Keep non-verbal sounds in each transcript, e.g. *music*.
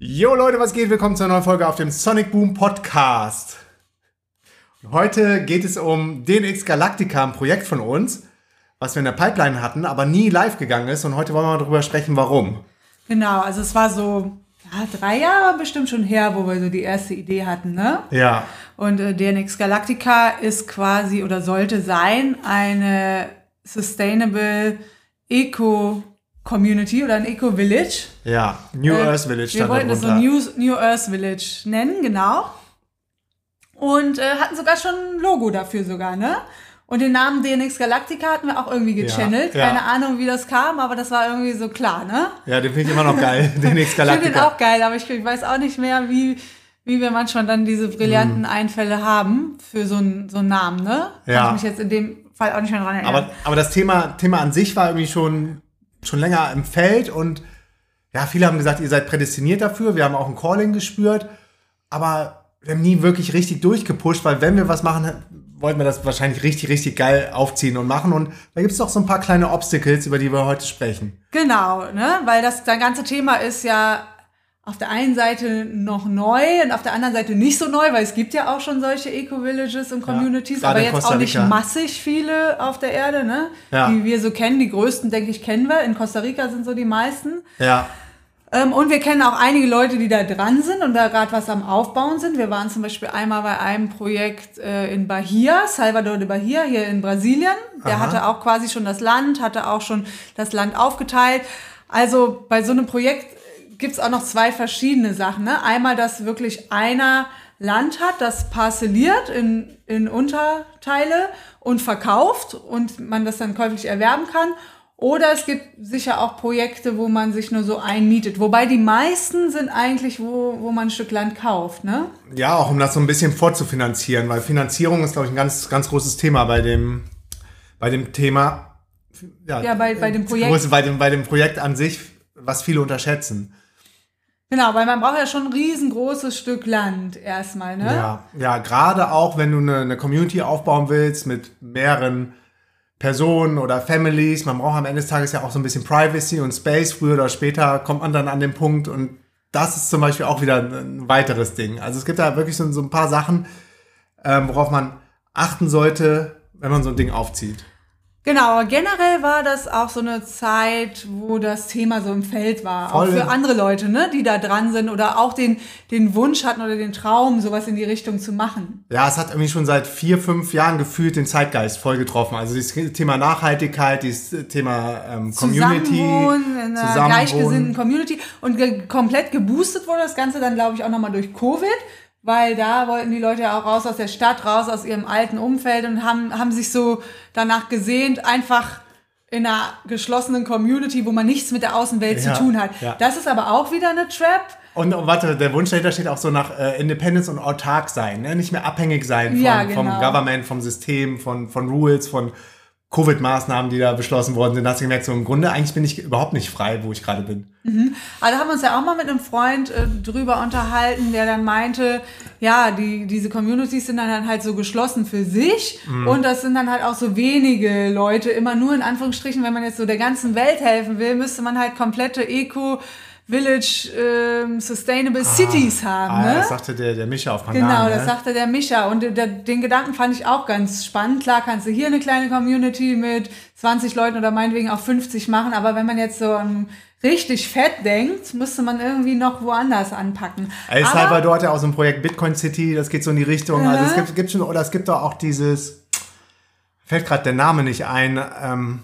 Jo Leute, was geht? Willkommen zu einer neuen Folge auf dem Sonic Boom Podcast. Heute geht es um DNX Galactica, ein Projekt von uns, was wir in der Pipeline hatten, aber nie live gegangen ist. Und heute wollen wir mal darüber sprechen, warum. Genau, also es war so ja, drei Jahre bestimmt schon her, wo wir so die erste Idee hatten, ne? Ja. Und äh, DNX Galactica ist quasi oder sollte sein eine Sustainable Eco Community oder ein Eco Village. Ja, New Äh, Earth Village Wir wollten es so darunter. New, New Earth Village nennen, genau. Und äh, hatten sogar schon ein Logo dafür sogar, ne? Und den Namen DNX Galactica hatten wir auch irgendwie gechannelt. Ja, ja. Keine Ahnung, wie das kam, aber das war irgendwie so klar, ne? Ja, den finde ich immer noch geil, *laughs* DNX Ich finde den Galactica. auch geil, aber ich, ich weiß auch nicht mehr, wie, wie wir manchmal dann diese brillanten Einfälle haben für so einen, so einen Namen, ne? Kann Ja. ich mich jetzt in dem Fall auch nicht mehr dran erinnern. Aber, aber das Thema, Thema an sich war irgendwie schon, schon länger im Feld und ja, viele haben gesagt, ihr seid prädestiniert dafür. Wir haben auch ein Calling gespürt, aber wir haben nie wirklich richtig durchgepusht, weil wenn wir was machen, wollten wir das wahrscheinlich richtig, richtig geil aufziehen und machen. Und da gibt es doch so ein paar kleine Obstacles, über die wir heute sprechen. Genau, ne? Weil das, das ganze Thema ist ja auf der einen Seite noch neu und auf der anderen Seite nicht so neu, weil es gibt ja auch schon solche Eco-Villages und Communities, gerade aber jetzt auch nicht massig viele auf der Erde, ne? Ja. Die wir so kennen. Die größten, denke ich, kennen wir. In Costa Rica sind so die meisten. Ja, Ähm, und wir kennen auch einige Leute, die da dran sind und da gerade was am Aufbauen sind. Wir waren zum Beispiel einmal bei einem Projekt äh, in Bahia, Salvador de Bahia, hier in Brasilien. Der Aha. hatte auch quasi schon das Land, hatte auch schon das Land aufgeteilt. Also bei so einem Projekt gibt's auch noch zwei verschiedene Sachen. Ne? Einmal, dass wirklich einer Land hat, das parzelliert in, in Unterteile und verkauft und man das dann käuflich erwerben kann. Oder es gibt sicher auch Projekte, wo man sich nur so einmietet. Wobei die meisten sind eigentlich, wo, wo man ein Stück Land kauft, ne? ja, auch um das so ein bisschen vorzufinanzieren, weil Finanzierung ist, glaube ich, ein ganz, ganz großes Thema bei dem, bei dem Thema. Ja, bei- bei dem Projekt. Große- Bei dem, bei dem Projekt an sich, was viele unterschätzen. Genau, weil man braucht ja schon ein riesengroßes Stück Land erstmal, ne? Ja, ja gerade auch, wenn du eine, eine Community aufbauen willst mit mehreren Personen oder Families. Man braucht am Ende des Tages ja auch so ein bisschen Privacy und Space. Früher oder später kommt man dann an den Punkt und das ist zum Beispiel auch wieder ein, weiteres Ding. Also es gibt da wirklich so, so ein paar Sachen, ähm, worauf man achten sollte, wenn man so ein Ding aufzieht. Genau, generell war das auch so eine Zeit, wo das Thema so im Feld war. Voll. Auch für andere Leute, ne, die da dran sind oder auch den, den Wunsch hatten oder den Traum, sowas in die Richtung zu machen. Ja, es hat irgendwie schon seit vier, fünf Jahren gefühlt den Zeitgeist voll getroffen. Also dieses Thema Nachhaltigkeit, dieses Thema ähm, Community, Zusammenwohnen in einer Zusammenwohnen. gleichgesinnten Community und ge komplett geboostet wurde das Ganze dann, glaube ich, auch nochmal durch Covid, weil da wollten die Leute ja auch raus aus der Stadt, raus aus ihrem alten Umfeld und haben, haben sich so danach gesehnt, einfach in einer geschlossenen Community, wo man nichts mit der Außenwelt Ja, zu tun hat. ja. Das ist aber auch wieder eine Trap. Und oh, warte, der Wunsch dahinter steht auch so nach äh, Independence und autark sein, ne? nicht mehr abhängig sein von, Ja, vom genau. Government, vom System, von, von Rules, von Covid-Maßnahmen, die da beschlossen worden sind. Hast du gemerkt, so im Grunde eigentlich bin ich überhaupt nicht frei, wo ich gerade bin. Aber da haben wir uns ja auch mal mit einem Freund äh, drüber unterhalten, der dann meinte, ja, die, diese Communities sind dann halt so geschlossen für sich und das sind dann halt auch so wenige Leute, immer nur in Anführungsstrichen, wenn man jetzt so der ganzen Welt helfen will, müsste man halt komplette Eco- Village ähm, Sustainable Cities haben. Ah, ne? das sagte der, der Mischa auf Pangan. Genau, ne? das sagte der Micha. Und der, den Gedanken fand ich auch ganz spannend. Klar kannst du hier eine kleine Community mit 20 Leuten oder meinetwegen auch 50 machen, aber wenn man jetzt so an richtig fett denkt, müsste man irgendwie noch woanders anpacken. El Aber- Salvador hat ja auch so ein Projekt Bitcoin City, das geht so in die Richtung. Also es gibt, gibt schon, oder es gibt doch auch dieses, fällt gerade der Name nicht ein, ähm,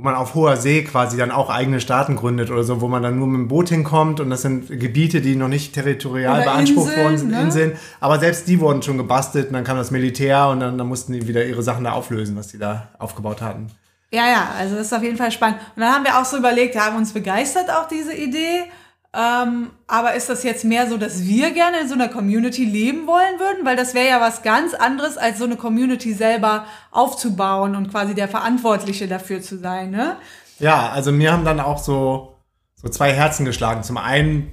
wo man auf hoher See quasi dann auch eigene Staaten gründet oder so, wo man dann nur mit dem Boot hinkommt und das sind Gebiete, die noch nicht territorial Oder beansprucht Inseln, worden sind, ne? Inseln. Aber selbst die wurden schon gebastelt und dann kam das Militär und dann, dann mussten die wieder ihre Sachen da auflösen, was die da aufgebaut hatten. Ja, ja, also das ist auf jeden Fall spannend. Und dann haben wir auch so überlegt, haben uns begeistert auch diese Idee. Ähm, aber ist das jetzt mehr so, dass wir gerne in so einer Community leben wollen würden? Weil das wäre ja was ganz anderes, als so eine Community selber aufzubauen und quasi der Verantwortliche dafür zu sein, ne? Ja, also mir haben dann auch so, so zwei Herzen geschlagen. Zum einen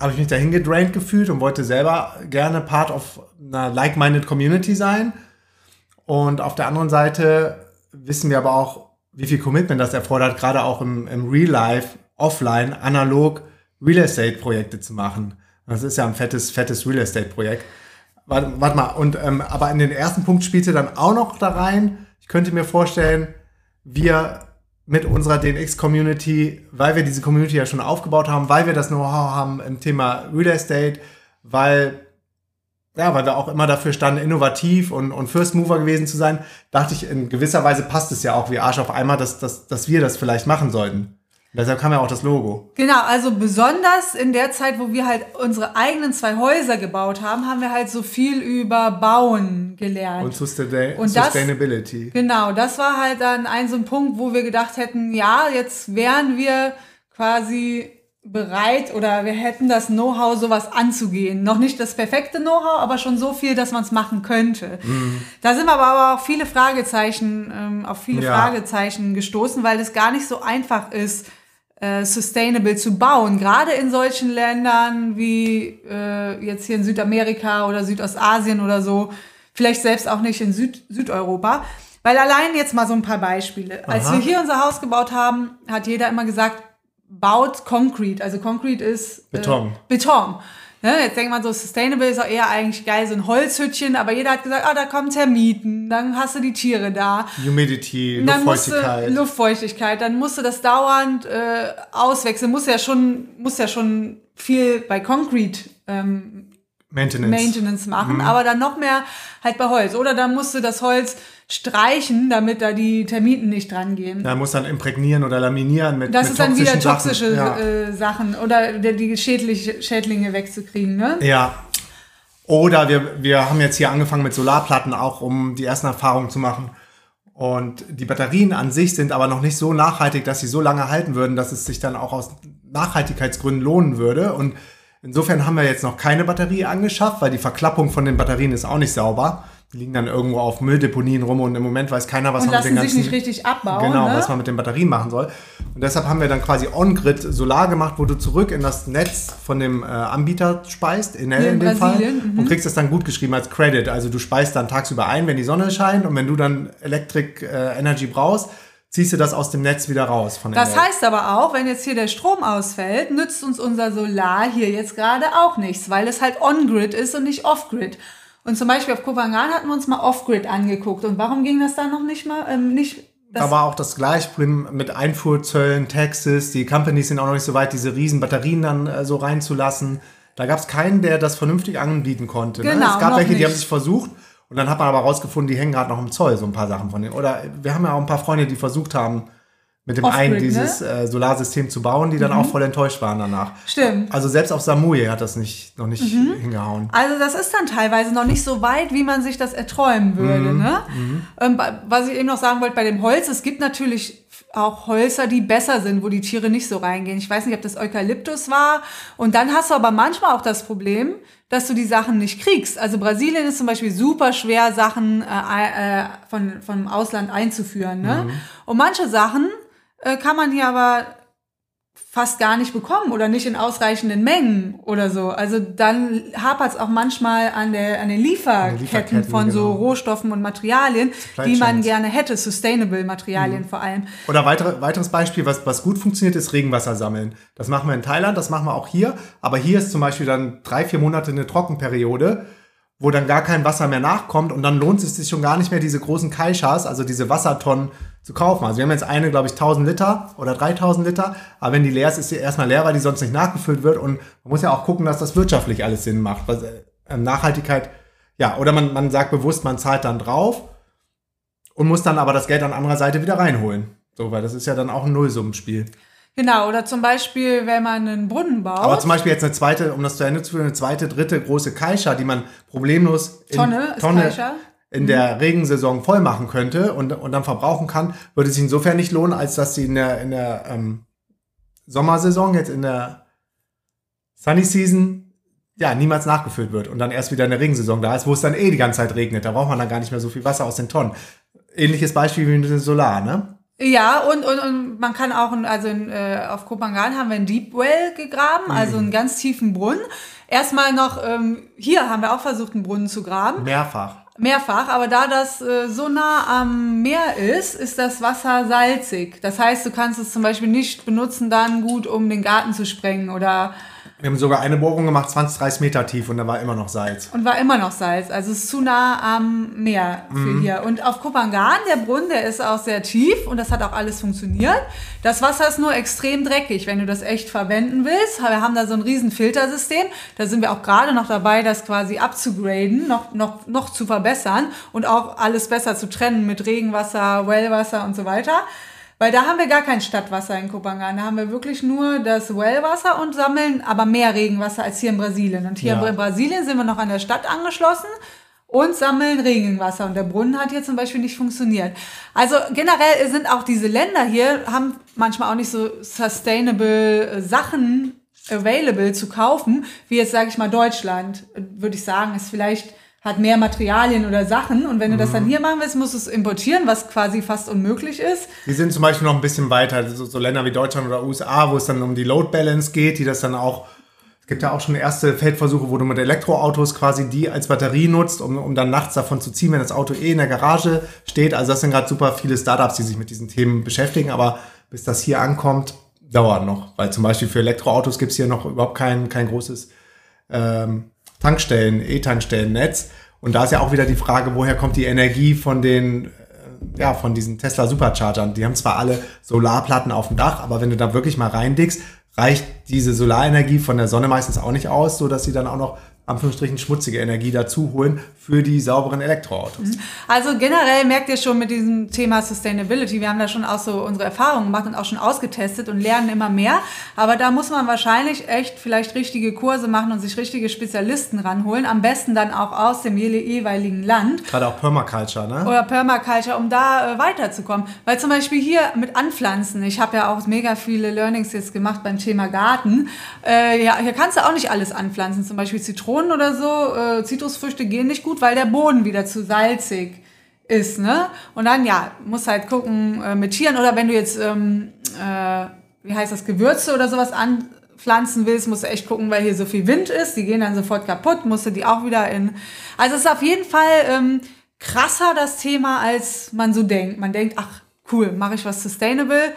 habe ich mich dahin gedraint gefühlt und wollte selber gerne Part of einer like-minded Community sein. Und auf der anderen Seite wissen wir aber auch, wie viel Commitment das erfordert, gerade auch im, im Real Life, offline, analog Real Estate-Projekte zu machen. Das ist ja ein fettes, fettes Real Estate-Projekt. Warte, warte mal, und ähm, aber in den ersten Punkt spielte dann auch noch da rein. Ich könnte mir vorstellen, wir mit unserer DNX-Community, weil wir diese Community ja schon aufgebaut haben, weil wir das Know-how haben im Thema Real Estate, weil ja, weil wir auch immer dafür standen, innovativ und, und First Mover gewesen zu sein, dachte ich, in gewisser Weise passt es ja auch wie Arsch auf einmal, dass, dass, dass wir das vielleicht machen sollten. Deshalb kam ja auch das Logo. Genau, also besonders in der Zeit, wo wir halt unsere eigenen zwei Häuser gebaut haben, haben wir halt so viel über Bauen gelernt. Und Sustain Und das- Sustainability. Genau, das war halt dann ein so ein Punkt, wo wir gedacht hätten, ja, jetzt wären wir quasi bereit oder wir hätten das Know-how, sowas anzugehen. Noch nicht das perfekte Know-how, aber schon so viel, dass man es machen könnte. Da sind wir aber, aber auch viele Fragezeichen, ähm, auf viele Ja. Fragezeichen gestoßen, weil es gar nicht so einfach ist, äh, sustainable zu bauen. Gerade in solchen Ländern wie äh, jetzt hier in Südamerika oder Südostasien oder so. Vielleicht selbst auch nicht in Süd Südeuropa. Weil allein jetzt mal so ein paar Beispiele. Als Aha. wir hier unser Haus gebaut haben, hat jeder immer gesagt, baut Concrete. Also Concrete ist Beton. Äh, Beton. Ne, jetzt denkt man so, Sustainable ist auch eher eigentlich geil, so ein Holzhütchen, aber jeder hat gesagt, ah, da kommen Termiten, dann hast du die Tiere da. Humidity, Dann Luftfeuchtigkeit. du Luftfeuchtigkeit, dann musst du das dauernd äh, auswechseln. Muss ja schon, muss ja schon viel bei Concrete ähm, Maintenance. Maintenance machen, aber dann noch mehr halt bei Holz. Oder dann musst du das Holz streichen, damit da die Termiten nicht dran gehen. Da muss dann imprägnieren oder laminieren mit Das mit ist dann wieder toxische Sachen. Ja. äh, Sachen oder der- die Schädlich, Schädlinge wegzukriegen. Ne? Ja. Oder wir, wir haben jetzt hier angefangen mit Solarplatten auch, um die ersten Erfahrungen zu machen. Und die Batterien an sich sind aber noch nicht so nachhaltig, dass sie so lange halten würden, dass es sich dann auch aus Nachhaltigkeitsgründen lohnen würde. Und insofern haben wir jetzt noch keine Batterie angeschafft, weil die Verklappung von den Batterien ist auch nicht sauber. Die liegen dann irgendwo auf Mülldeponien rum und im Moment weiß keiner, was Und man mit den lassen sich ganzen nicht richtig abbauen. Genau, ne? was man mit den Batterien machen soll. Und deshalb haben wir dann quasi On-Grid Solar gemacht, wo du zurück in das Netz von dem äh, Anbieter speist, Enel Hier in in dem Fall, Brasilien, mhm. und kriegst das dann gut geschrieben als Credit. Also du speist dann tagsüber ein, wenn die Sonne scheint und wenn du dann Electric äh, Energy brauchst, ziehst du das aus dem Netz wieder raus von Das heißt aber auch, wenn jetzt hier der Strom ausfällt, nützt uns unser Solar hier jetzt gerade auch nichts, weil es halt on-grid ist und nicht off-grid. Und zum Beispiel auf Kopangan hatten wir uns mal off-grid angeguckt. Und warum ging das da noch nicht mal? Ähm, nicht, das, Da war auch das gleiche Problem mit Einfuhrzöllen, Taxes. Die Companies sind auch noch nicht so weit, diese riesen Batterien dann äh, so reinzulassen. Da gab es keinen, der das vernünftig anbieten konnte. ne? Genau, Es gab welche, die nicht. haben sich versucht und dann hat man aber rausgefunden, die hängen gerade noch im Zoll, so ein paar Sachen von denen. Oder wir haben ja auch ein paar Freunde, die versucht haben, mit dem einen ne? dieses äh, Solarsystem zu bauen, die dann auch voll enttäuscht waren danach. Stimmt. Also selbst auf Samui hat das nicht, noch nicht Mhm. hingehauen. Also das ist dann teilweise noch nicht so weit, wie man sich das erträumen würde. Ne? Ähm, ba- was ich eben noch sagen wollte bei dem Holz, es gibt natürlich auch Hölzer, die besser sind, wo die Tiere nicht so reingehen. Ich weiß nicht, ob das Eukalyptus war. Und dann hast du aber manchmal auch das Problem, dass du die Sachen nicht kriegst. Also Brasilien ist zum Beispiel super schwer, Sachen äh, äh, von, vom Ausland einzuführen. Ne? Und manche Sachen äh, kann man hier aber fast gar nicht bekommen oder nicht in ausreichenden Mengen oder so. Also dann hapert es auch manchmal an, der, an den Lieferketten, Lieferketten, von so genau. Rohstoffen und Materialien, die man gerne hätte, sustainable Materialien vor allem. Oder weitere, weiteres Beispiel, was, was gut funktioniert, ist Regenwasser sammeln. Das machen wir in Thailand, das machen wir auch hier. Aber hier ist zum Beispiel dann drei, vier Monate eine Trockenperiode, wo dann gar kein Wasser mehr nachkommt und dann lohnt es sich schon gar nicht mehr, diese großen Kaishas, also diese Wassertonnen zu kaufen. Also wir haben jetzt eine, glaube ich, 1000 Liter oder 3000 Liter, aber wenn die leer ist, ist sie erstmal leer, weil die sonst nicht nachgefüllt wird und man muss ja auch gucken, dass das wirtschaftlich alles Sinn macht. Was, äh, Nachhaltigkeit, ja, oder man, man sagt bewusst, man zahlt dann drauf und muss dann aber das Geld an anderer Seite wieder reinholen. So, weil das ist ja dann auch ein Nullsummenspiel. Genau, oder zum Beispiel, wenn man einen Brunnen baut. Aber zum Beispiel jetzt eine zweite, um das zu Ende zu führen, eine zweite, dritte große Kaisha, die man problemlos in Tonne Tonne in der Regensaison voll machen könnte und, und dann verbrauchen kann, würde sich insofern nicht lohnen, als dass sie in der, in der ähm, Sommersaison, jetzt in der Sunny Season, ja, niemals nachgefüllt wird und dann erst wieder in der Regensaison da ist, wo es dann eh die ganze Zeit regnet. Da braucht man dann gar nicht mehr so viel Wasser aus den Tonnen. Ähnliches Beispiel wie mit dem Solar, ne? Ja, und, und, und man kann auch, also in, äh, auf Kopangan haben wir einen Deep Well gegraben, also einen ganz tiefen Brunnen. Erstmal noch, ähm, hier haben wir auch versucht, einen Brunnen zu graben. Mehrfach. mehrfach, aber da das äh, so nah am Meer ist, ist das Wasser salzig. Das heißt, du kannst es zum Beispiel nicht benutzen dann gut, um den Garten zu sprengen oder Wir haben sogar eine Bohrung gemacht, 20, 30 Meter tief und da war immer noch Salz. und war immer noch Salz. Also es ist zu nah am Meer für hier. Und auf Kopangan, der Brunnen, der ist auch sehr tief und das hat auch alles funktioniert. Das Wasser ist nur extrem dreckig, wenn du das echt verwenden willst. Wir haben da so ein riesen Filtersystem. Da sind wir auch gerade noch dabei, das quasi abzugraden, noch, noch, noch zu verbessern und auch alles besser zu trennen mit Regenwasser, Wellwasser und so weiter. Weil da haben wir gar kein Stadtwasser in Kopangan. Da haben wir wirklich nur das Wellwasser und sammeln aber mehr Regenwasser als hier in Brasilien. Und hier Ja. in Brasilien sind wir noch an der Stadt angeschlossen und sammeln Regenwasser. Und der Brunnen hat hier zum Beispiel nicht funktioniert. Also generell sind auch diese Länder hier, haben manchmal auch nicht so sustainable äh, Sachen available zu kaufen, wie jetzt sage ich mal Deutschland, würde ich sagen, ist vielleicht hat mehr Materialien oder Sachen und wenn du das dann hier machen willst, musst du es importieren, was quasi fast unmöglich ist. Die sind zum Beispiel noch ein bisschen weiter, so, so Länder wie Deutschland oder USA, wo es dann um die Load Balance geht, die das dann auch, es gibt ja auch schon erste Feldversuche, wo du mit Elektroautos quasi die als Batterie nutzt, um, um dann nachts davon zu ziehen, wenn das Auto eh in der Garage steht. Also das sind gerade super viele Startups, die sich mit diesen Themen beschäftigen, aber bis das hier ankommt, dauert noch. Weil zum Beispiel für Elektroautos gibt es hier noch überhaupt kein, kein großes ähm, Tankstellen, E-Tankstellennetz. Und da ist ja auch wieder die Frage, woher kommt die Energie von den, äh, ja, von diesen Tesla Superchargern? Die haben zwar alle Solarplatten auf dem Dach, aber wenn du da wirklich mal reindickst, reicht diese Solarenergie von der Sonne meistens auch nicht aus, so dass sie dann auch noch Anführungsstrichen schmutzige Energie dazu holen für die sauberen Elektroautos. Also generell merkt ihr schon mit diesem Thema Sustainability, wir haben da schon auch so unsere Erfahrungen gemacht und auch schon ausgetestet und lernen immer mehr. Aber da muss man wahrscheinlich echt vielleicht richtige Kurse machen und sich richtige Spezialisten ranholen. Am besten dann auch aus dem jeweiligen Land Gerade auch Permaculture, ne? oder Permaculture, um da äh, weiterzukommen. Weil zum Beispiel hier mit Anpflanzen, ich habe ja auch mega viele Learnings jetzt gemacht beim Thema Garten. Äh, ja, hier kannst du auch nicht alles anpflanzen, zum Beispiel Zitronen oder so. Äh, Zitrusfrüchte gehen nicht gut, weil der Boden wieder zu salzig ist, ne? Und dann, ja, musst halt gucken äh, mit Tieren oder wenn du jetzt, ähm, äh, wie heißt das, Gewürze oder sowas anpflanzen willst, musst du echt gucken, weil hier so viel Wind ist. Die gehen dann sofort kaputt, musst du die auch wieder in. Also es ist auf jeden Fall ähm, krasser das Thema, als man so denkt. Man denkt, ach cool, mache ich was sustainable.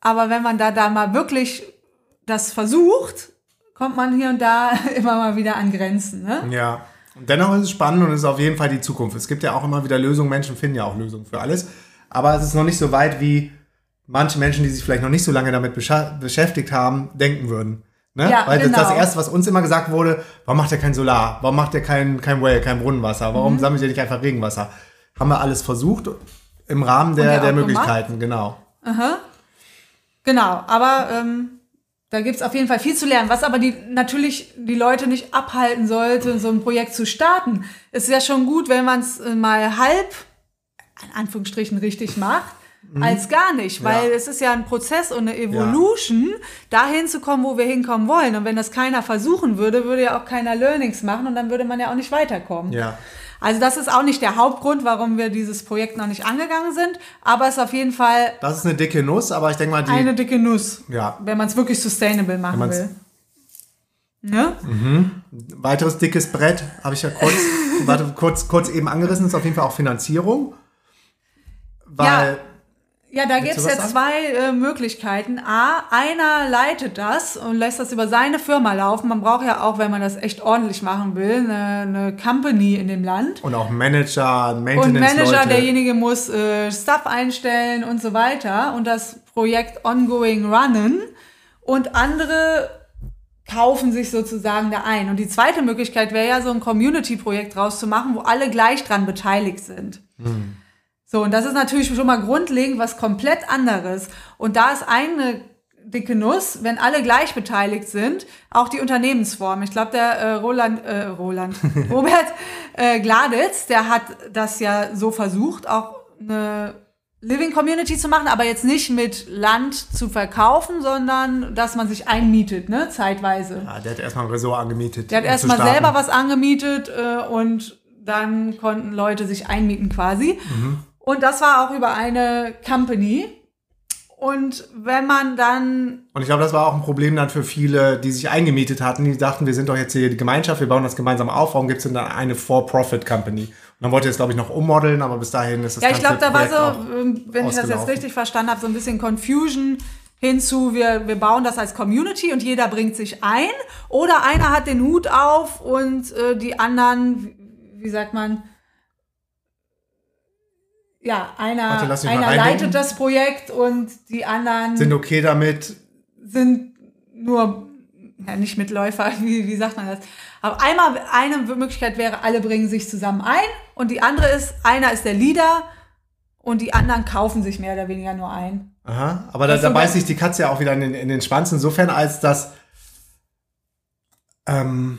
Aber wenn man da da mal wirklich das versucht, kommt man hier und da *laughs* immer mal wieder an Grenzen. Ne? Ja. Und dennoch ist es spannend und es ist auf jeden Fall die Zukunft. Es gibt ja auch immer wieder Lösungen. Menschen finden ja auch Lösungen für alles. Aber es ist noch nicht so weit, wie manche Menschen, die sich vielleicht noch nicht so lange damit beschäftigt haben, denken würden. Ne? Ja, Weil das, genau. das Erste, was uns immer gesagt wurde, warum macht ihr kein Solar? Warum macht ihr kein, kein Well, kein Brunnenwasser? Mhm. Warum sammelt ihr nicht einfach Regenwasser? Haben wir alles versucht im Rahmen der, der Möglichkeiten, genau. Genau, aber ähm, da gibt's auf jeden Fall viel zu lernen. Was aber die natürlich die Leute nicht abhalten sollte, so ein Projekt zu starten. Es ist ja schon gut, wenn man es mal halb, in Anführungsstrichen, richtig macht. Als gar nicht, weil Ja. es ist ja ein Prozess und eine Evolution, dahin zu kommen, wo wir hinkommen wollen. Und wenn das keiner versuchen würde, würde ja auch keiner Learnings machen und dann würde man ja auch nicht weiterkommen. Ja. Also das ist auch nicht der Hauptgrund, warum wir dieses Projekt noch nicht angegangen sind, aber es ist auf jeden Fall Das ist eine dicke Nuss, aber ich denke mal, die. eine dicke Nuss, ja. wenn man es wirklich sustainable machen will. Ne? Weiteres dickes Brett, habe ich ja kurz, *laughs* warte, kurz, kurz eben angerissen, ist auf jeden Fall auch Finanzierung. Weil, Ja, da Willst gibt es ja zwei äh, Möglichkeiten. A, einer leitet das und lässt das über seine Firma laufen. Man braucht ja auch, wenn man das echt ordentlich machen will, eine, eine Company in dem Land. und auch Manager, Und Maintenance-Leute. Manager, derjenige muss äh, Stuff einstellen und so weiter und das Projekt ongoing runnen. Und andere kaufen sich sozusagen da ein. Und die zweite Möglichkeit wäre ja, so ein Community-Projekt draus zu machen, wo alle gleich dran beteiligt sind. So, und das ist natürlich schon mal grundlegend was komplett anderes. Und da ist eine dicke Nuss, wenn alle gleich beteiligt sind, auch die Unternehmensform. Ich glaube, der äh, Roland, äh, Roland, *laughs* Robert äh, Gladitz, der hat das ja so versucht, auch eine Living Community zu machen, aber jetzt nicht mit Land zu verkaufen, sondern dass man sich einmietet, ne, zeitweise. Ja, der hat erstmal ein Resort angemietet. Der hat um erstmal selber was angemietet äh, und dann konnten Leute sich einmieten quasi. Und das war auch über eine Company. Und wenn man dann. Und ich glaube, das war auch ein Problem dann für viele, die sich eingemietet hatten. Die dachten, wir sind doch jetzt hier die Gemeinschaft, wir bauen das gemeinsam auf. Warum gibt es denn dann eine For-Profit-Company? Und dann wollte jetzt, glaube ich, noch ummodeln, aber bis dahin ist das Ja, ich glaube, da war so, ähm, wenn ich das jetzt richtig verstanden habe, so ein bisschen Confusion hinzu, wir, wir bauen das als Community und jeder bringt sich ein. Oder einer hat den Hut auf und äh, die anderen, wie, wie sagt man, ja, einer, Warte, einer leitet das Projekt und die anderen Sind okay damit. sind nur ja, nicht Mitläufer, *laughs* wie, wie sagt man das? Aber einmal eine Möglichkeit wäre, alle bringen sich zusammen ein und die andere ist, einer ist der Leader und die anderen kaufen sich mehr oder weniger nur ein. Aha, aber da, da beißt sich die Katze ja auch wieder in den, in den Schwanz, insofern als dass ähm,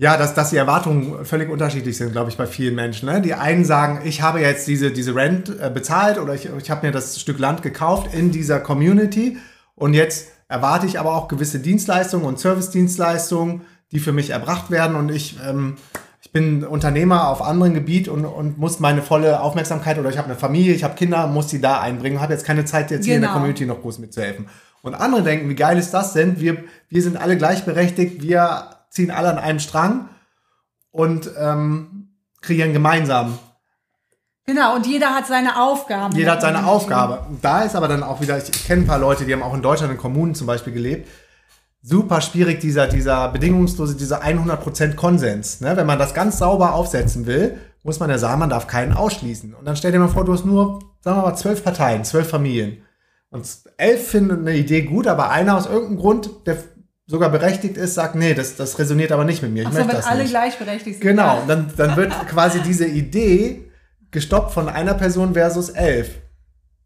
ja, dass, dass die Erwartungen völlig unterschiedlich sind, glaube ich, bei vielen Menschen. Ne? Die einen sagen, ich habe jetzt diese, diese Rent äh, bezahlt oder ich, ich habe mir das Stück Land gekauft in dieser Community und jetzt erwarte ich aber auch gewisse Dienstleistungen und Service-Dienstleistungen, die für mich erbracht werden und ich, ähm, ich bin Unternehmer auf anderem Gebiet und, und muss meine volle Aufmerksamkeit oder ich habe eine Familie, ich habe Kinder, muss die da einbringen, habe jetzt keine Zeit, jetzt hier in der Genau. Community noch groß mitzuhelfen. Und andere denken, wie geil ist das denn? Wir, wir sind alle gleichberechtigt, wir ziehen alle an einem Strang und ähm, kreieren gemeinsam. Genau, und jeder hat seine Aufgaben. Jeder hat seine Aufgabe. Und Da ist aber dann auch wieder, ich, ich kenne ein paar Leute, die haben auch in Deutschland in Kommunen zum Beispiel gelebt. Super schwierig, dieser, dieser bedingungslose, dieser 100% Konsens. Ne? Wenn man das ganz sauber aufsetzen will, muss man ja sagen, man darf keinen ausschließen. Und dann stell dir mal vor, du hast nur, sagen wir mal, zwölf Parteien, zwölf Familien. Und elf finden eine Idee gut, aber einer aus irgendeinem Grund, der sogar berechtigt ist, sagt, nee, das, das resoniert aber nicht mit mir. Ich Achso, möchte wenn das alle nicht. gleichberechtigt sind. Genau, dann, dann wird *laughs* quasi diese Idee gestoppt von einer Person versus elf.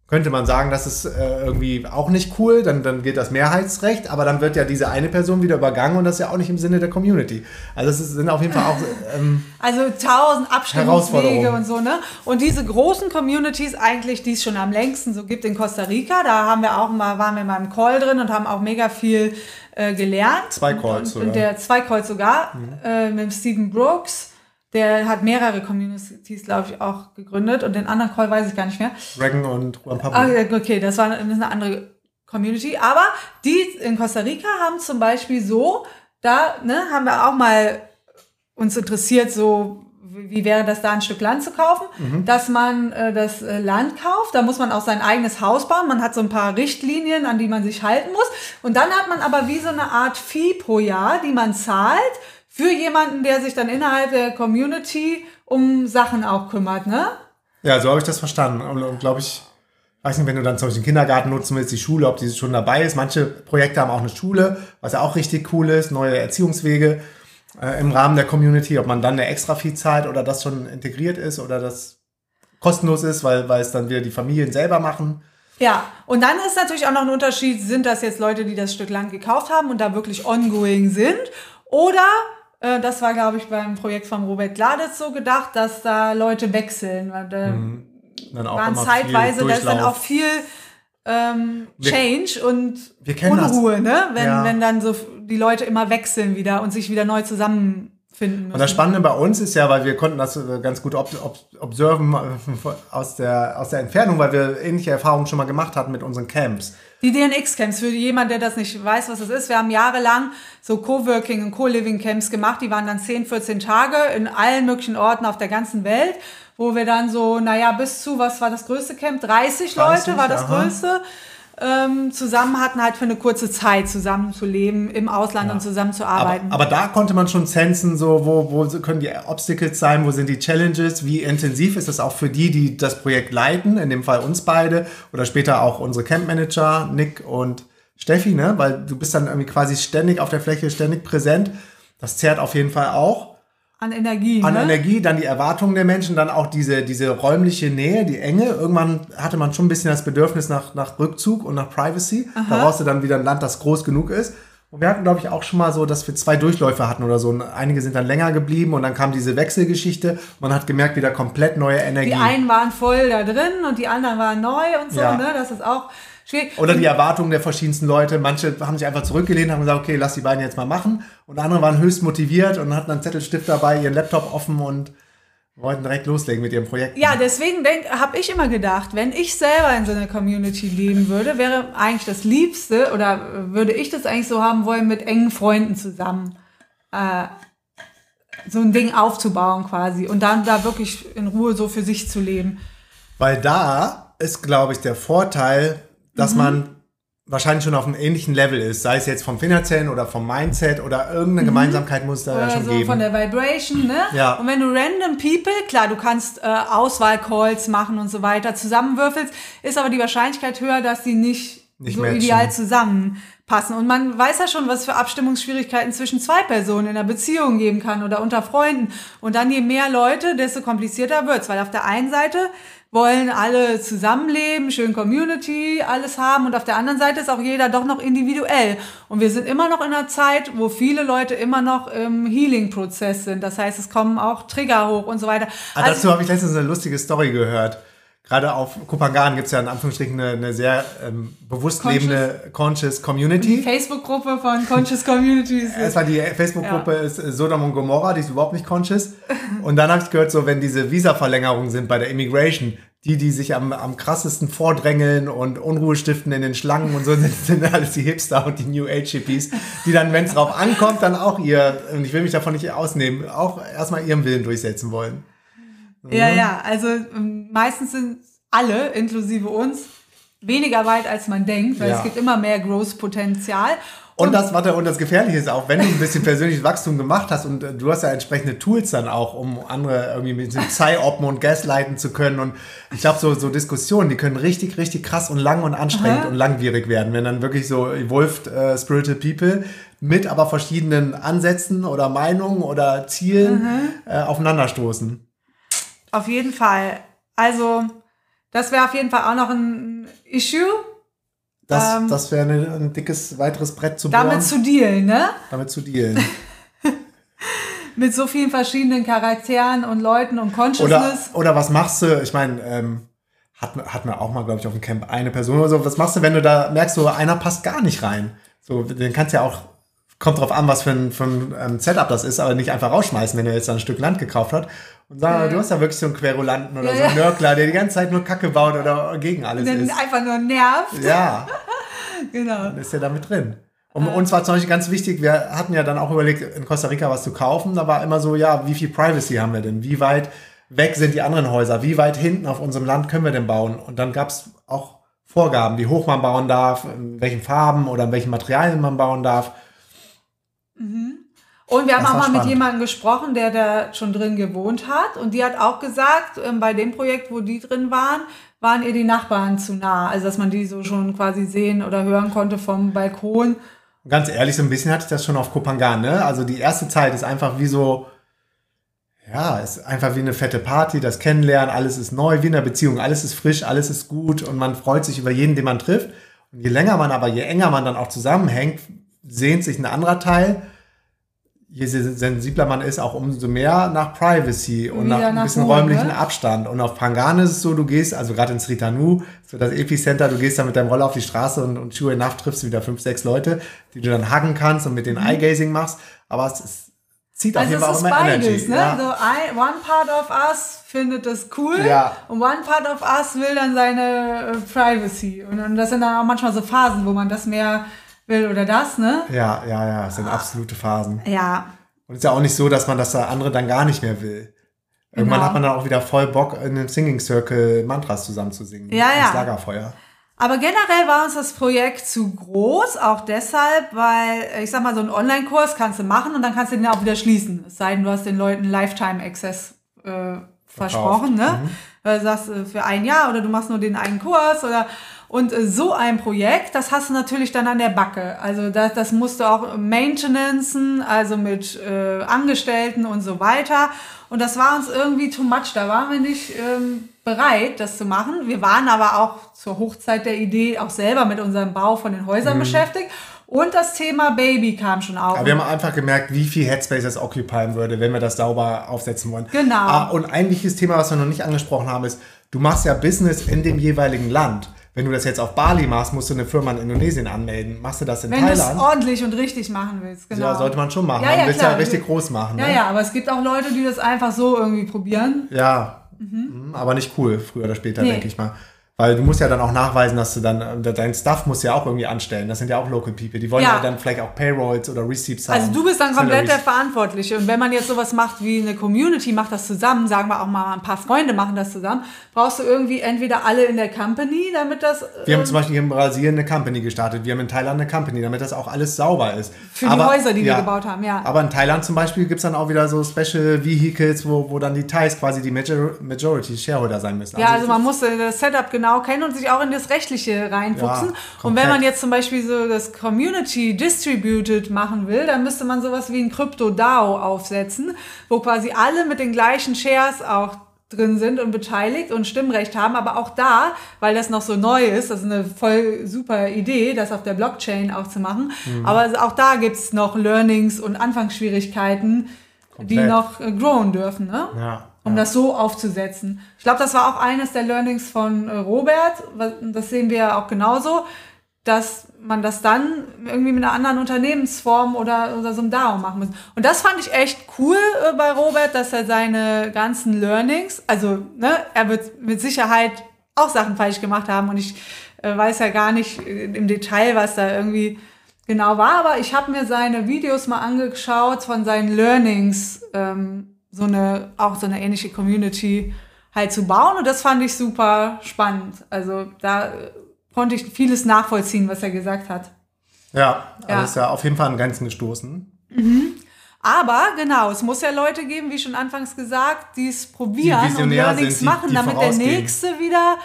Könnte man sagen, das ist äh, irgendwie auch nicht cool, dann, dann gilt das Mehrheitsrecht, aber dann wird ja diese eine Person wieder übergangen und das ist ja auch nicht im Sinne der Community. Also es sind auf jeden Fall auch ähm, *laughs* Also tausend Abstimmungswege und so, ne? Und diese großen Communities eigentlich, die es schon am längsten so gibt in Costa Rica, da haben wir auch mal, waren wir mal im Call drin und haben auch mega viel äh, gelernt. Zwei Calls und, sogar. und der zwei Calls sogar, äh, mit Stephen Brooks. Der hat mehrere Communities, glaube ich, auch gegründet und den anderen Call weiß ich gar nicht mehr. Dragon und Juan Pablo. Ah, okay, das war eine, das eine andere Community. Aber die in Costa Rica haben zum Beispiel so, da ne, haben wir auch mal uns interessiert, so wie wäre das da ein Stück Land zu kaufen, dass man äh, das äh, Land kauft. Da muss man auch sein eigenes Haus bauen. Man hat so ein paar Richtlinien, an die man sich halten muss. Und dann hat man aber wie so eine Art Fee pro Jahr, die man zahlt für jemanden, der sich dann innerhalb der Community um Sachen auch kümmert, ne? Ja, so habe ich das verstanden. Und, und glaube ich, weiß nicht, wenn du dann zum Beispiel den Kindergarten nutzen willst, die Schule, ob die schon dabei ist. Manche Projekte haben auch eine Schule, was ja auch richtig cool ist, neue Erziehungswege äh, im Rahmen der Community, ob man dann eine extra Fee zahlt oder das schon integriert ist oder das kostenlos ist, weil, weil es dann wieder die Familien selber machen. Ja, und dann ist natürlich auch noch ein Unterschied, sind das jetzt Leute, die das Stück Land gekauft haben und da wirklich ongoing sind? Oder, äh, das war, glaube ich, beim Projekt von Robert Gladitz so gedacht, dass da Leute wechseln. Weil da Dann auch waren zeitweise, da ist dann auch viel ähm, Wir- Change und kennen das. Unruhe, ne? Wenn, Ja. wenn dann so die Leute immer wechseln wieder und sich wieder neu zusammenfinden müssen. Und das Spannende bei uns ist ja, weil wir konnten das äh, ganz gut ob, ob, observen äh, aus der, aus der Entfernung, weil wir ähnliche Erfahrungen schon mal gemacht hatten mit unseren Camps. Die DNX-Camps, für jemand, der das nicht weiß, was das ist, wir haben jahrelang so Coworking und Co-Living-Camps gemacht, die waren dann 10, 14 Tage in allen möglichen Orten auf der ganzen Welt, wo wir dann so, naja, bis zu, was war das größte Camp? 30, 30, Leute war das aha. größte. Ähm, zusammen hatten halt für eine kurze Zeit zusammenzuleben, im Ausland und Aber, zusammenzuarbeiten. aber da konnte man schon sensen, so wo, wo können die Obstacles sein, wo sind die Challenges, wie intensiv ist das auch für die, die das Projekt leiten, in dem Fall uns beide oder später auch unsere Campmanager, Nick und Steffi, ne? weil du bist dann irgendwie quasi ständig auf der Fläche, ständig präsent. Das zehrt auf jeden Fall auch. An Energie, an ne? Energie, dann die Erwartungen der Menschen, dann auch diese, diese räumliche Nähe, die Enge. Irgendwann hatte man schon ein bisschen das Bedürfnis nach, nach Rückzug und nach Privacy. Da brauchst du dann wieder ein Land, das groß genug ist. Und wir hatten, glaube ich, auch schon mal so, dass wir zwei Durchläufe hatten oder so. Und einige sind dann länger geblieben und dann kam diese Wechselgeschichte. Man hat gemerkt, wieder komplett neue Energie. Die einen waren voll da drin und die anderen waren neu und so, Ja. ne? Das ist auch schwierig. Oder die Erwartungen der verschiedensten Leute. Manche haben sich einfach zurückgelehnt, haben gesagt, okay, lass die beiden jetzt mal machen. Und andere waren höchst motiviert und hatten einen Zettelstift dabei, ihren Laptop offen und wollten direkt loslegen mit ihrem Projekt. Ja, deswegen habe ich immer gedacht, wenn ich selber in so einer Community leben würde, wäre eigentlich das Liebste oder würde ich das eigentlich so haben wollen, mit engen Freunden zusammen äh, so ein Ding aufzubauen quasi und dann da wirklich in Ruhe so für sich zu leben. Weil da ist, glaube ich, der Vorteil, dass mhm. man wahrscheinlich schon auf einem ähnlichen Level ist, sei es jetzt vom finanziellen oder vom Mindset oder irgendeine mhm. Gemeinsamkeit muss da oder schon so geben. Von der Vibration, ne? Ja. Und wenn du random people, klar, du kannst äh, Auswahlcalls machen und so weiter, zusammenwürfelst, ist aber die Wahrscheinlichkeit höher, dass die nicht, nicht so matchen. ideal zusammenpassen. Und man weiß ja schon, was für Abstimmungsschwierigkeiten zwischen zwei Personen in einer Beziehung geben kann oder unter Freunden. Und dann je mehr Leute, desto komplizierter wird's, weil auf der einen Seite wollen alle zusammenleben, schön Community, alles haben und auf der anderen Seite ist auch jeder doch noch individuell. Und wir sind immer noch in einer Zeit, wo viele Leute immer noch im Healing-Prozess sind. Das heißt, es kommen auch Trigger hoch und so weiter. Ah, also, dazu habe ich letztens eine lustige Story gehört. Gerade auf Kopangan gibt es ja in Anführungsstrichen eine, eine sehr ähm, bewusst conscious. lebende Conscious Community. Facebook-Gruppe von Conscious Communities. *laughs* Es war die Facebook-Gruppe ja. ist Sodom und Gomorra, die ist überhaupt nicht conscious. Und dann habe ich gehört, so wenn diese Visa-Verlängerungen sind bei der Immigration, die, die sich am, am krassesten vordrängeln und Unruhe stiften in den Schlangen und so *laughs* sind, sind alles die Hipster und die New Age Hippies, die dann, wenn es drauf ankommt, dann auch ihr, und ich will mich davon nicht ausnehmen, auch erstmal ihren Willen durchsetzen wollen. Ja, mhm. ja, also ähm, meistens sind alle, inklusive uns, weniger weit als man denkt, weil ja. es gibt immer mehr Growth-Potenzial. Und, und das, warte, und das Gefährliche ist auch, wenn du ein bisschen persönliches Wachstum gemacht hast und äh, du hast ja entsprechende Tools dann auch, um andere irgendwie mit dem Psy-Open und Gaslighten zu können. Und ich glaube, so, so Diskussionen, die können richtig, richtig krass und lang und anstrengend Aha. und langwierig werden, wenn dann wirklich so evolved uh, spirited people mit aber verschiedenen Ansätzen oder Meinungen oder Zielen äh, aufeinanderstoßen. Auf jeden Fall. Also, das wäre auf jeden Fall auch noch ein Issue. Das, ähm, das wäre ein dickes weiteres Brett zu Damit bohren. zu dealen, ne? Damit zu dealen. *laughs* *laughs* Mit so vielen verschiedenen Charakteren und Leuten und Consciousness. Oder, oder was machst du? Ich meine, ähm, hat, hat man auch mal, glaube ich, auf dem Camp eine Person oder so. Was machst du, wenn du da merkst, so einer passt gar nicht rein? So, den kannst du ja auch kommt drauf an, was für ein, für ein ähm, Setup das ist, aber nicht einfach rausschmeißen, wenn er jetzt ein Stück Land gekauft hat. Und sagen, ja. du hast ja wirklich so einen Querulanten oder ja, so einen Nörgler, der die ganze Zeit nur Kacke baut oder gegen alles ist. einfach nur nervt. Ja. *laughs* genau. Dann ist er damit drin. Und uns war zum Beispiel ganz wichtig, wir hatten ja dann auch überlegt, in Costa Rica was zu kaufen. Da war immer so, ja, wie viel Privacy haben wir denn? Wie weit weg sind die anderen Häuser? Wie weit hinten auf unserem Land können wir denn bauen? Und dann gab es auch Vorgaben, wie hoch man bauen darf, in welchen Farben oder in welchen Materialien man bauen darf. Mhm. Und wir haben auch mal spannend. mit jemandem gesprochen, der da schon drin gewohnt hat. Und die hat auch gesagt, ähm, bei dem Projekt, wo die drin waren, waren ihr die Nachbarn zu nah. Also, dass man die so schon quasi sehen oder hören konnte vom Balkon. Ganz ehrlich, so ein bisschen hatte ich das schon auf Kopangan, ne? Also, die erste Zeit ist einfach wie so, ja, ist einfach wie eine fette Party, das Kennenlernen, alles ist neu, wie in einer Beziehung, alles ist frisch, alles ist gut und man freut sich über jeden, den man trifft. Und je länger man aber, je enger man dann auch zusammenhängt, sehnt sich ein anderer Teil. Je sensibler man ist, auch umso mehr nach Privacy und nach ein bisschen nach räumlichen ne? Abstand. Und auf Pangan ist es so, du gehst, also gerade ins Ritanu, so das Epicenter, du gehst da mit deinem Roller auf die Straße und, und sure enough triffst du wieder fünf, sechs Leute, die du dann huggen kannst und mit denen mhm. Eye-Gazing machst. Aber es ist, zieht also auf jeden Fall auch immer beides, Energy. Ne? Ja. So I, one part of us findet das cool ja. und one part of us will dann seine äh, Privacy. Und, und das sind dann auch manchmal so Phasen, wo man das mehr will oder das, ne? Ja, ja, ja, das sind absolute Phasen. Ja. Und es ist ja auch nicht so, dass man das andere dann gar nicht mehr will. Irgendwann genau. hat man dann auch wieder voll Bock, in einem Singing Circle Mantras zusammen zu singen. Ja, ja. Das Lagerfeuer. Aber generell war uns das Projekt zu groß, auch deshalb, weil ich sag mal, so einen Online-Kurs kannst du machen und dann kannst du den auch wieder schließen. Es sei denn, du hast den Leuten Lifetime-Access äh, versprochen, ne? Mhm. Du sagst äh, für ein Jahr oder du machst nur den einen Kurs oder und äh, so ein Projekt, das hast du natürlich dann an der Backe. Also das, das musst du auch maintenancen, also mit äh, Angestellten und so weiter. Und das war uns irgendwie too much. Da waren wir nicht ähm, bereit, das zu machen. Wir waren aber auch zur Hochzeit der Idee auch selber mit unserem Bau von den Häusern mhm. beschäftigt. Und das Thema Baby kam schon auf. Aber wir haben einfach gemerkt, wie viel Headspace das occupieren würde, wenn wir das sauber aufsetzen wollen. Genau. Ah, und ein wichtiges Thema, was wir noch nicht angesprochen haben, ist, du machst ja Business in dem jeweiligen Land. Wenn du das jetzt auf Bali machst, musst du eine Firma in Indonesien anmelden. Machst du das in Wenn du es Thailand? ordentlich und richtig machen willst, genau. Ja, sollte man schon machen. Ja, man ja, will es klar. ja richtig groß machen. Ja, ne? ja, aber es gibt auch Leute, die das einfach so irgendwie probieren. Ja, Mhm, aber nicht cool, früher oder später, Nee. denke ich mal. Weil du musst ja dann auch nachweisen, dass du dann, äh, dein Stuff musst ja auch irgendwie anstellen. Das sind ja auch Local People. Die wollen ja, Ja. dann vielleicht auch Payrolls oder Receipts haben. Also du bist dann komplett der. Verantwortliche. Und wenn man jetzt sowas macht wie eine Community, macht das zusammen, sagen wir auch mal, ein paar Freunde machen das zusammen, brauchst du irgendwie entweder alle in der Company, damit das Wir haben ähm, zum Beispiel hier in Brasilien eine Company gestartet. Wir haben in Thailand eine Company, damit das auch alles sauber ist. für die Häuser, die wir gebaut haben, ja. Aber in Thailand zum Beispiel gibt es dann auch wieder so Special Vehicles, wo, wo dann die Thais quasi die Major Majority Shareholder sein müssen. Ja, also man muss äh, das Setup genau kennen und sich auch in das Rechtliche reinfuchsen. Ja, und wenn man jetzt zum Beispiel so das Community Distributed machen will, dann müsste man sowas wie ein Crypto-DAO aufsetzen, wo quasi alle mit den gleichen Shares auch drin sind und beteiligt und Stimmrecht haben, aber auch da, weil das noch so neu ist, das ist eine voll super Idee, das auf der Blockchain auch zu machen, Mhm. aber auch da gibt's noch Learnings und Anfangsschwierigkeiten, die Komplett. noch äh, growen dürfen. Ne? Ja, um ja. das so aufzusetzen. Ich glaube, das war auch eines der Learnings von äh, Robert. Das sehen wir ja auch genauso, dass man das dann irgendwie mit einer anderen Unternehmensform oder, oder so einem DAO machen muss. Und das fand ich echt cool äh, bei Robert, dass er seine ganzen Learnings, also ne, er wird mit Sicherheit auch Sachen falsch gemacht haben und ich äh, weiß ja gar nicht im Detail, was da irgendwie genau war, aber ich habe mir seine Videos mal angeschaut von seinen Learnings, ähm, so eine, auch so eine ähnliche Community halt zu bauen und das fand ich super spannend. Also da konnte ich vieles nachvollziehen, was er gesagt hat. Ja, also Ja. ist ja auf jeden Fall an Grenzen gestoßen. Aber genau, es muss ja Leute geben, wie schon anfangs gesagt, die es probieren Die und Learnings sind, die- machen, die damit der vorausgehen. Mhm. nächste wieder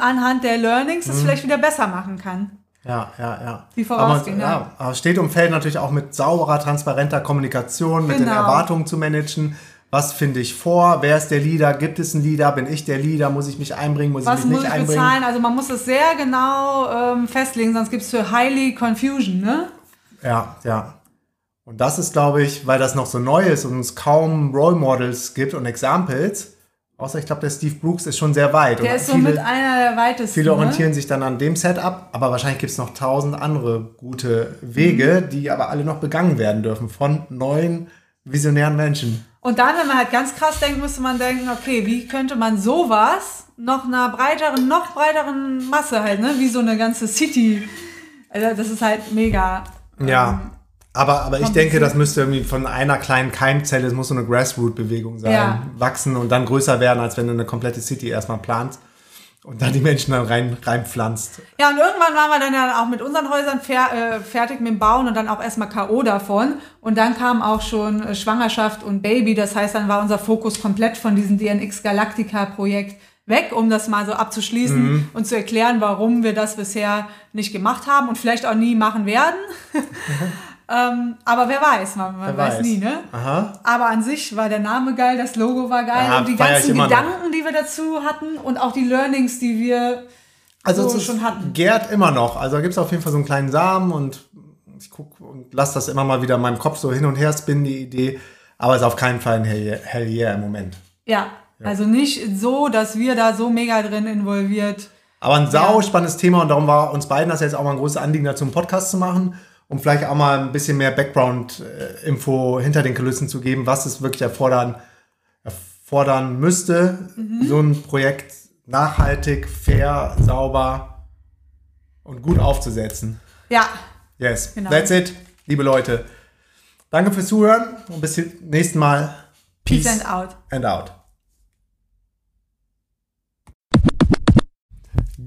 anhand der Learnings es vielleicht wieder besser machen kann. Ja, ja, ja. Die vorausgehen, aber, ja. ja. Aber steht und fällt natürlich auch mit sauberer, transparenter Kommunikation, mit den Genau. Erwartungen zu managen. Was finde ich vor? Wer ist der Leader? Gibt es einen Leader? Bin ich der Leader? Muss ich mich einbringen? Muss Was ich mich muss nicht ich einbringen? bezahlen? Also man muss es sehr genau ähm, festlegen, sonst gibt es für highly confusion, ne? Ja, ja. Und das ist, glaube ich, weil das noch so neu ist und es kaum Role Models gibt und Examples. Außer ich glaube, der Steve Brooks ist schon sehr weit. Der und ist so mit einer der weitesten. Viele ne? orientieren sich dann an dem Setup, aber wahrscheinlich gibt es noch tausend andere gute Wege, Mhm. die aber alle noch begangen werden dürfen von neuen visionären Menschen. Und dann, wenn man halt ganz krass denkt, müsste man denken, okay, wie könnte man sowas noch einer breiteren, noch breiteren Masse halt, ne? Wie so eine ganze City. Also das ist halt mega. Ja. Aber, aber ich denke, das müsste irgendwie von einer kleinen Keimzelle, es muss so eine Grassroot-Bewegung sein, Ja. wachsen und dann größer werden, als wenn du eine komplette City erstmal planst und dann die Menschen dann rein, reinpflanzt. Ja, und irgendwann waren wir dann ja auch mit unseren Häusern fer äh, fertig mit dem Bauen und dann auch erstmal K.O. davon. Und dann kam auch schon äh, Schwangerschaft und Baby. Das heißt, dann war unser Fokus komplett von diesem DNX Galactica Projekt weg, um das mal so abzuschließen Mhm. und zu erklären, warum wir das bisher nicht gemacht haben und vielleicht auch nie machen werden. *laughs* ähm, aber wer weiß, man, man Wer weiß. nie, ne? Aha. Aber an sich war der Name geil, das Logo war geil Ja, und die ganzen immer noch. Gedanken, die wir dazu hatten und auch die Learnings, die wir Also so schon hatten. gärt immer noch. Also da gibt es auf jeden Fall so einen kleinen Samen und ich gucke und lasse das immer mal wieder in meinem Kopf so hin und her spinnen, die Idee. Aber es ist auf keinen Fall ein Hell yeah, Hell yeah im Moment. Ja, also nicht so, dass wir da so mega drin involviert. Aber ein sau spannendes Thema und darum war uns beiden das jetzt auch mal ein großes Anliegen dazu, einen Podcast zu machen, um vielleicht auch mal ein bisschen mehr Background-Info hinter den Kulissen zu geben, was es wirklich erfordern, erfordern müsste, so ein Projekt nachhaltig, fair, sauber und gut aufzusetzen. Ja, Yes, Genau. that's it, liebe Leute. Danke fürs Zuhören und bis zum nächsten Mal. peace and out. and out.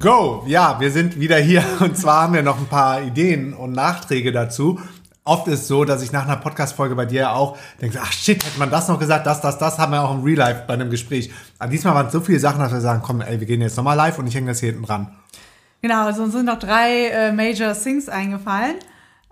Go! Ja, wir sind wieder hier *laughs* und zwar haben wir noch ein paar Ideen und Nachträge dazu. Oft ist es so, dass ich nach einer Podcast-Folge bei dir auch denke, ach shit, hätte man das noch gesagt, das, das, das haben wir auch im Real Life bei einem Gespräch. Aber diesmal waren es so viele Sachen, dass wir sagen, komm, ey, wir gehen jetzt nochmal live und ich hänge das hier hinten dran. Genau, also uns sind noch drei äh, Major Things eingefallen.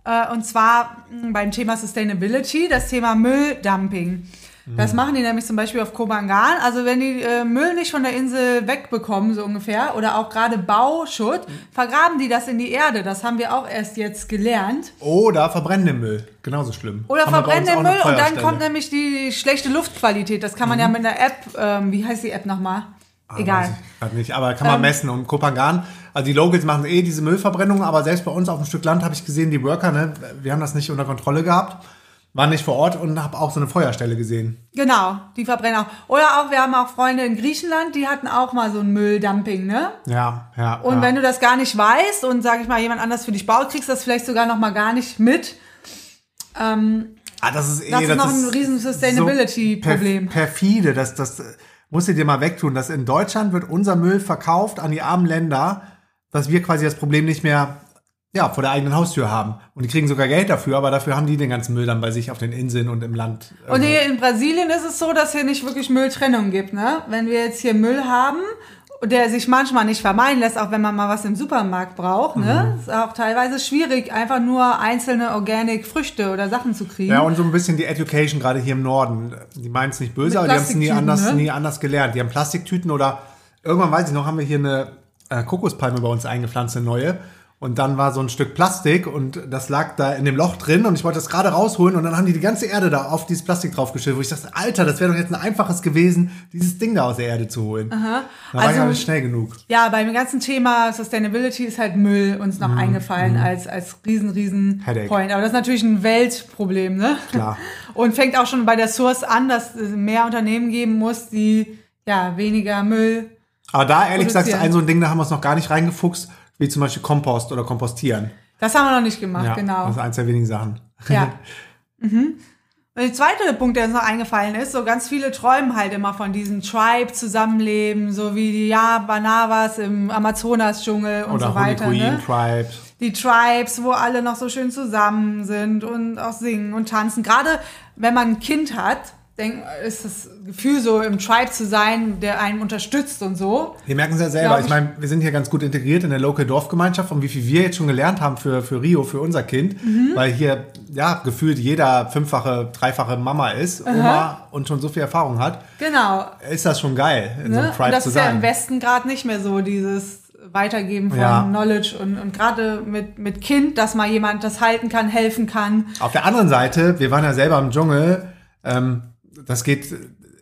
Äh, und zwar mh, beim Thema Sustainability, das Thema Mülldumping. Das machen die nämlich zum Beispiel auf Kobangan. Also wenn die äh, Müll nicht von der Insel wegbekommen, so ungefähr, oder auch gerade Bauschutt, vergraben die das in die Erde. Das haben wir auch erst jetzt gelernt. Oder verbrennen den Müll. Genauso schlimm. Oder Haben verbrennen den Müll und dann kommt nämlich die schlechte Luftqualität. Das kann man ja mit einer App, ähm, wie heißt die App nochmal? Egal. Weiß nicht, aber kann man messen. Und Kopangan, also die Locals machen eh diese Müllverbrennung, aber selbst bei uns auf dem Stück Land habe ich gesehen, die Worker, ne, wir haben das nicht unter Kontrolle gehabt, waren nicht vor Ort und habe auch so eine Feuerstelle gesehen. Genau, die verbrennen auch. Oder auch, wir haben auch Freunde in Griechenland, die hatten auch mal so ein Mülldumping, ne? Ja, ja. Und ja. wenn du das gar nicht weißt und, sag ich mal, jemand anders für dich baut, kriegst du das vielleicht sogar noch mal gar nicht mit. Ähm, ah, das ist eh, das ist noch ein riesen Sustainability-Problem. So per, perfide, das, das musst du dir mal wegtun, dass in Deutschland wird unser Müll verkauft an die armen Länder, dass wir quasi das Problem nicht mehr ja, vor der eigenen Haustür haben. Und die kriegen sogar Geld dafür, aber dafür haben die den ganzen Müll dann bei sich auf den Inseln und im Land. Und hier in Brasilien ist es so, dass hier nicht wirklich Mülltrennung gibt. Ne? Wenn wir jetzt hier Müll haben, der sich manchmal nicht vermeiden lässt, auch wenn man mal was im Supermarkt braucht, ne? ist auch teilweise schwierig, einfach nur einzelne Organic Früchte oder Sachen zu kriegen. Ja, und so ein bisschen die Education, gerade hier im Norden. Die meinen es nicht böse, Mit aber die haben es nie anders, ne? nie anders gelernt. Die haben Plastiktüten oder irgendwann weiß ich noch, haben wir hier eine äh, Kokospalme bei uns eingepflanzt, eine neue. Und dann war so ein Stück Plastik und das lag da in dem Loch drin und ich wollte das gerade rausholen und dann haben die die ganze Erde da auf dieses Plastik draufgestellt, wo ich dachte, Alter, das wäre doch jetzt ein einfaches gewesen, dieses Ding da aus der Erde zu holen. Aha. Da war ich Also- aber nicht schnell genug. Ja, beim ganzen Thema Sustainability ist halt Müll uns noch eingefallen als, als riesen, riesen Headache. Point. Aber das ist natürlich ein Weltproblem, ne? Klar. *laughs* Und fängt auch schon bei der Source an, dass es mehr Unternehmen geben muss, die ja weniger Müll. Aber da, ehrlich gesagt, ein so ein Ding, da haben wir uns noch gar nicht reingefuchst, wie zum Beispiel Kompost oder Kompostieren. Das haben wir noch nicht gemacht, Ja, genau. Das ist eins der wenigen Sachen. Ja. *laughs* mhm. Und der zweite Punkt, der uns noch eingefallen ist, so ganz viele träumen halt immer von diesem Tribe-Zusammenleben, so wie die ja, Banavas im Amazonas-Dschungel und Oder so weiter. Queen, Ne? Tribes. Die Tribes, wo alle noch so schön zusammen sind und auch singen und tanzen. Gerade wenn man ein Kind hat, denk, ist das Gefühl so im Tribe zu sein, der einen unterstützt und so. Wir merken es ja selber. Ich ich. meine, wir sind hier ganz gut integriert in der Local Dorfgemeinschaft und wie viel wir jetzt schon gelernt haben für, für Rio, für unser Kind, Mhm. weil hier ja gefühlt jeder fünffache, dreifache Mama ist, Oma und schon so viel Erfahrung hat, Genau. ist das schon geil, in so einem Ne? Tribe Und das zu ist ja sein. im Westen gerade nicht mehr so, dieses Weitergeben von Ja. Knowledge und, und gerade mit, mit Kind, dass mal jemand das halten kann, helfen kann. Auf der anderen Seite, wir waren ja selber im Dschungel, ähm, das geht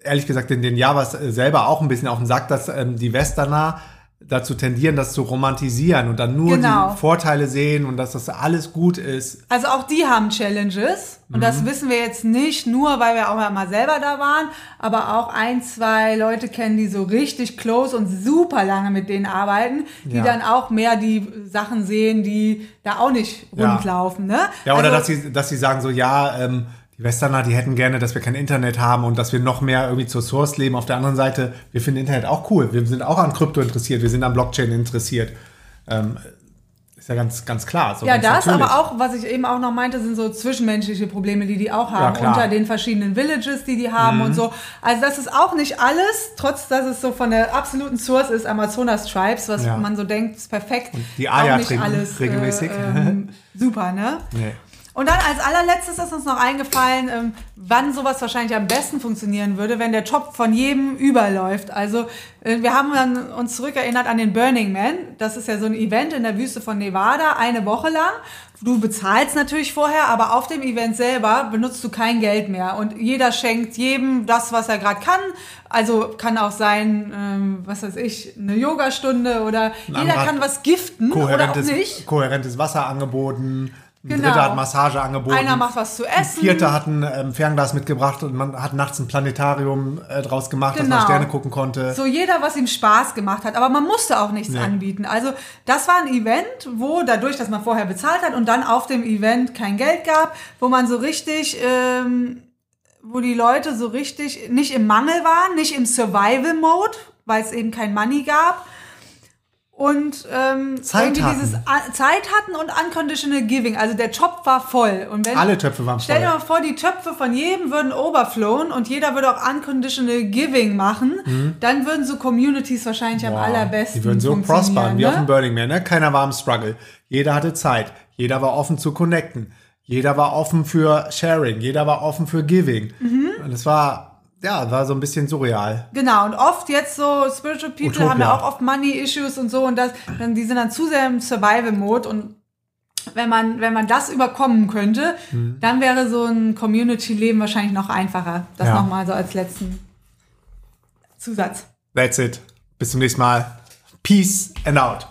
ehrlich gesagt in den Javas äh, selber auch ein bisschen auf den Sack, dass ähm, die Westerner dazu tendieren, das zu romantisieren und dann nur Genau. die Vorteile sehen und dass das alles gut ist. Also auch die haben Challenges und Mhm. das wissen wir jetzt nicht nur, weil wir auch mal selber da waren, aber auch ein, zwei Leute kennen, die so richtig close und super lange mit denen arbeiten, die Ja. dann auch mehr die Sachen sehen, die da auch nicht Ja. rund laufen. Ne? Ja, oder also, dass sie, dass sie sagen so, ja, ähm, die Westerner, die hätten gerne, dass wir kein Internet haben und dass wir noch mehr irgendwie zur Source leben. Auf der anderen Seite, wir finden Internet auch cool. Wir sind auch an Krypto interessiert, wir sind an Blockchain interessiert. Ähm, ist ja ganz, ganz klar. So Ja, das, natürlich. aber auch, was ich eben auch noch meinte, sind so zwischenmenschliche Probleme, die die auch haben. Mhm. unter den verschiedenen Villages, die die haben und so. Also das ist auch nicht alles, trotz dass es so von der absoluten Source ist, Amazonas Tribes, was Ja. man so denkt, ist perfekt. die Eier trinken alles regelmäßig. Äh, ähm, super, ne? Nee. Und dann als allerletztes ist uns noch eingefallen, ähm, wann sowas wahrscheinlich am besten funktionieren würde, wenn der Job von jedem überläuft. Also äh, wir haben dann uns zurückerinnert an den Burning Man. Das ist ja so ein Event in der Wüste von Nevada, eine Woche lang. Du bezahlst natürlich vorher, aber auf dem Event selber benutzt du kein Geld mehr. Und jeder schenkt jedem das, was er gerade kann. Also kann auch sein, ähm, was weiß ich, eine Yogastunde oder jeder anderer kann was giften oder auch nicht. kohärentes Wasser angeboten. Ein Genau. Dritter hat Massage angeboten. Einer macht was zu Ein essen. Vierter hat ein ähm, Fernglas mitgebracht und man hat nachts ein Planetarium äh, draus gemacht, dass man Genau. Sterne gucken konnte. So jeder, was ihm Spaß gemacht hat. Aber man musste auch nichts Nee. anbieten. Also das war ein Event, wo dadurch, dass man vorher bezahlt hat und dann auf dem Event kein Geld gab, wo man so richtig, ähm, wo die Leute so richtig nicht im Mangel waren, nicht im Survival-Mode, weil es eben kein Money gab. Und ähm, Zeit hatten. dieses Zeit hatten und unconditional giving. Also der Job war voll. Und wenn, Alle Töpfe waren Stell dir voll. mal vor, die Töpfe von jedem würden overflowen und jeder würde auch unconditional giving machen, dann würden so Communities wahrscheinlich am Boah, allerbesten Die würden so prospern, wie ne? auf dem Burning Man. Ne? Keiner war im Struggle. Jeder hatte Zeit. Jeder war offen zu connecten. Jeder war offen für Sharing. Jeder war offen für Giving. Mhm. Und es war, ja, war so ein bisschen surreal. Genau, und oft jetzt so Spiritual People Utopia. haben ja auch oft Money-Issues und so und das, dann, die sind dann zu sehr im Survival-Mode und wenn man, wenn man das überkommen könnte, Mhm. dann wäre so ein Community-Leben wahrscheinlich noch einfacher. Das Ja. nochmal so als letzten Zusatz. That's it. Bis zum nächsten Mal. Peace and out.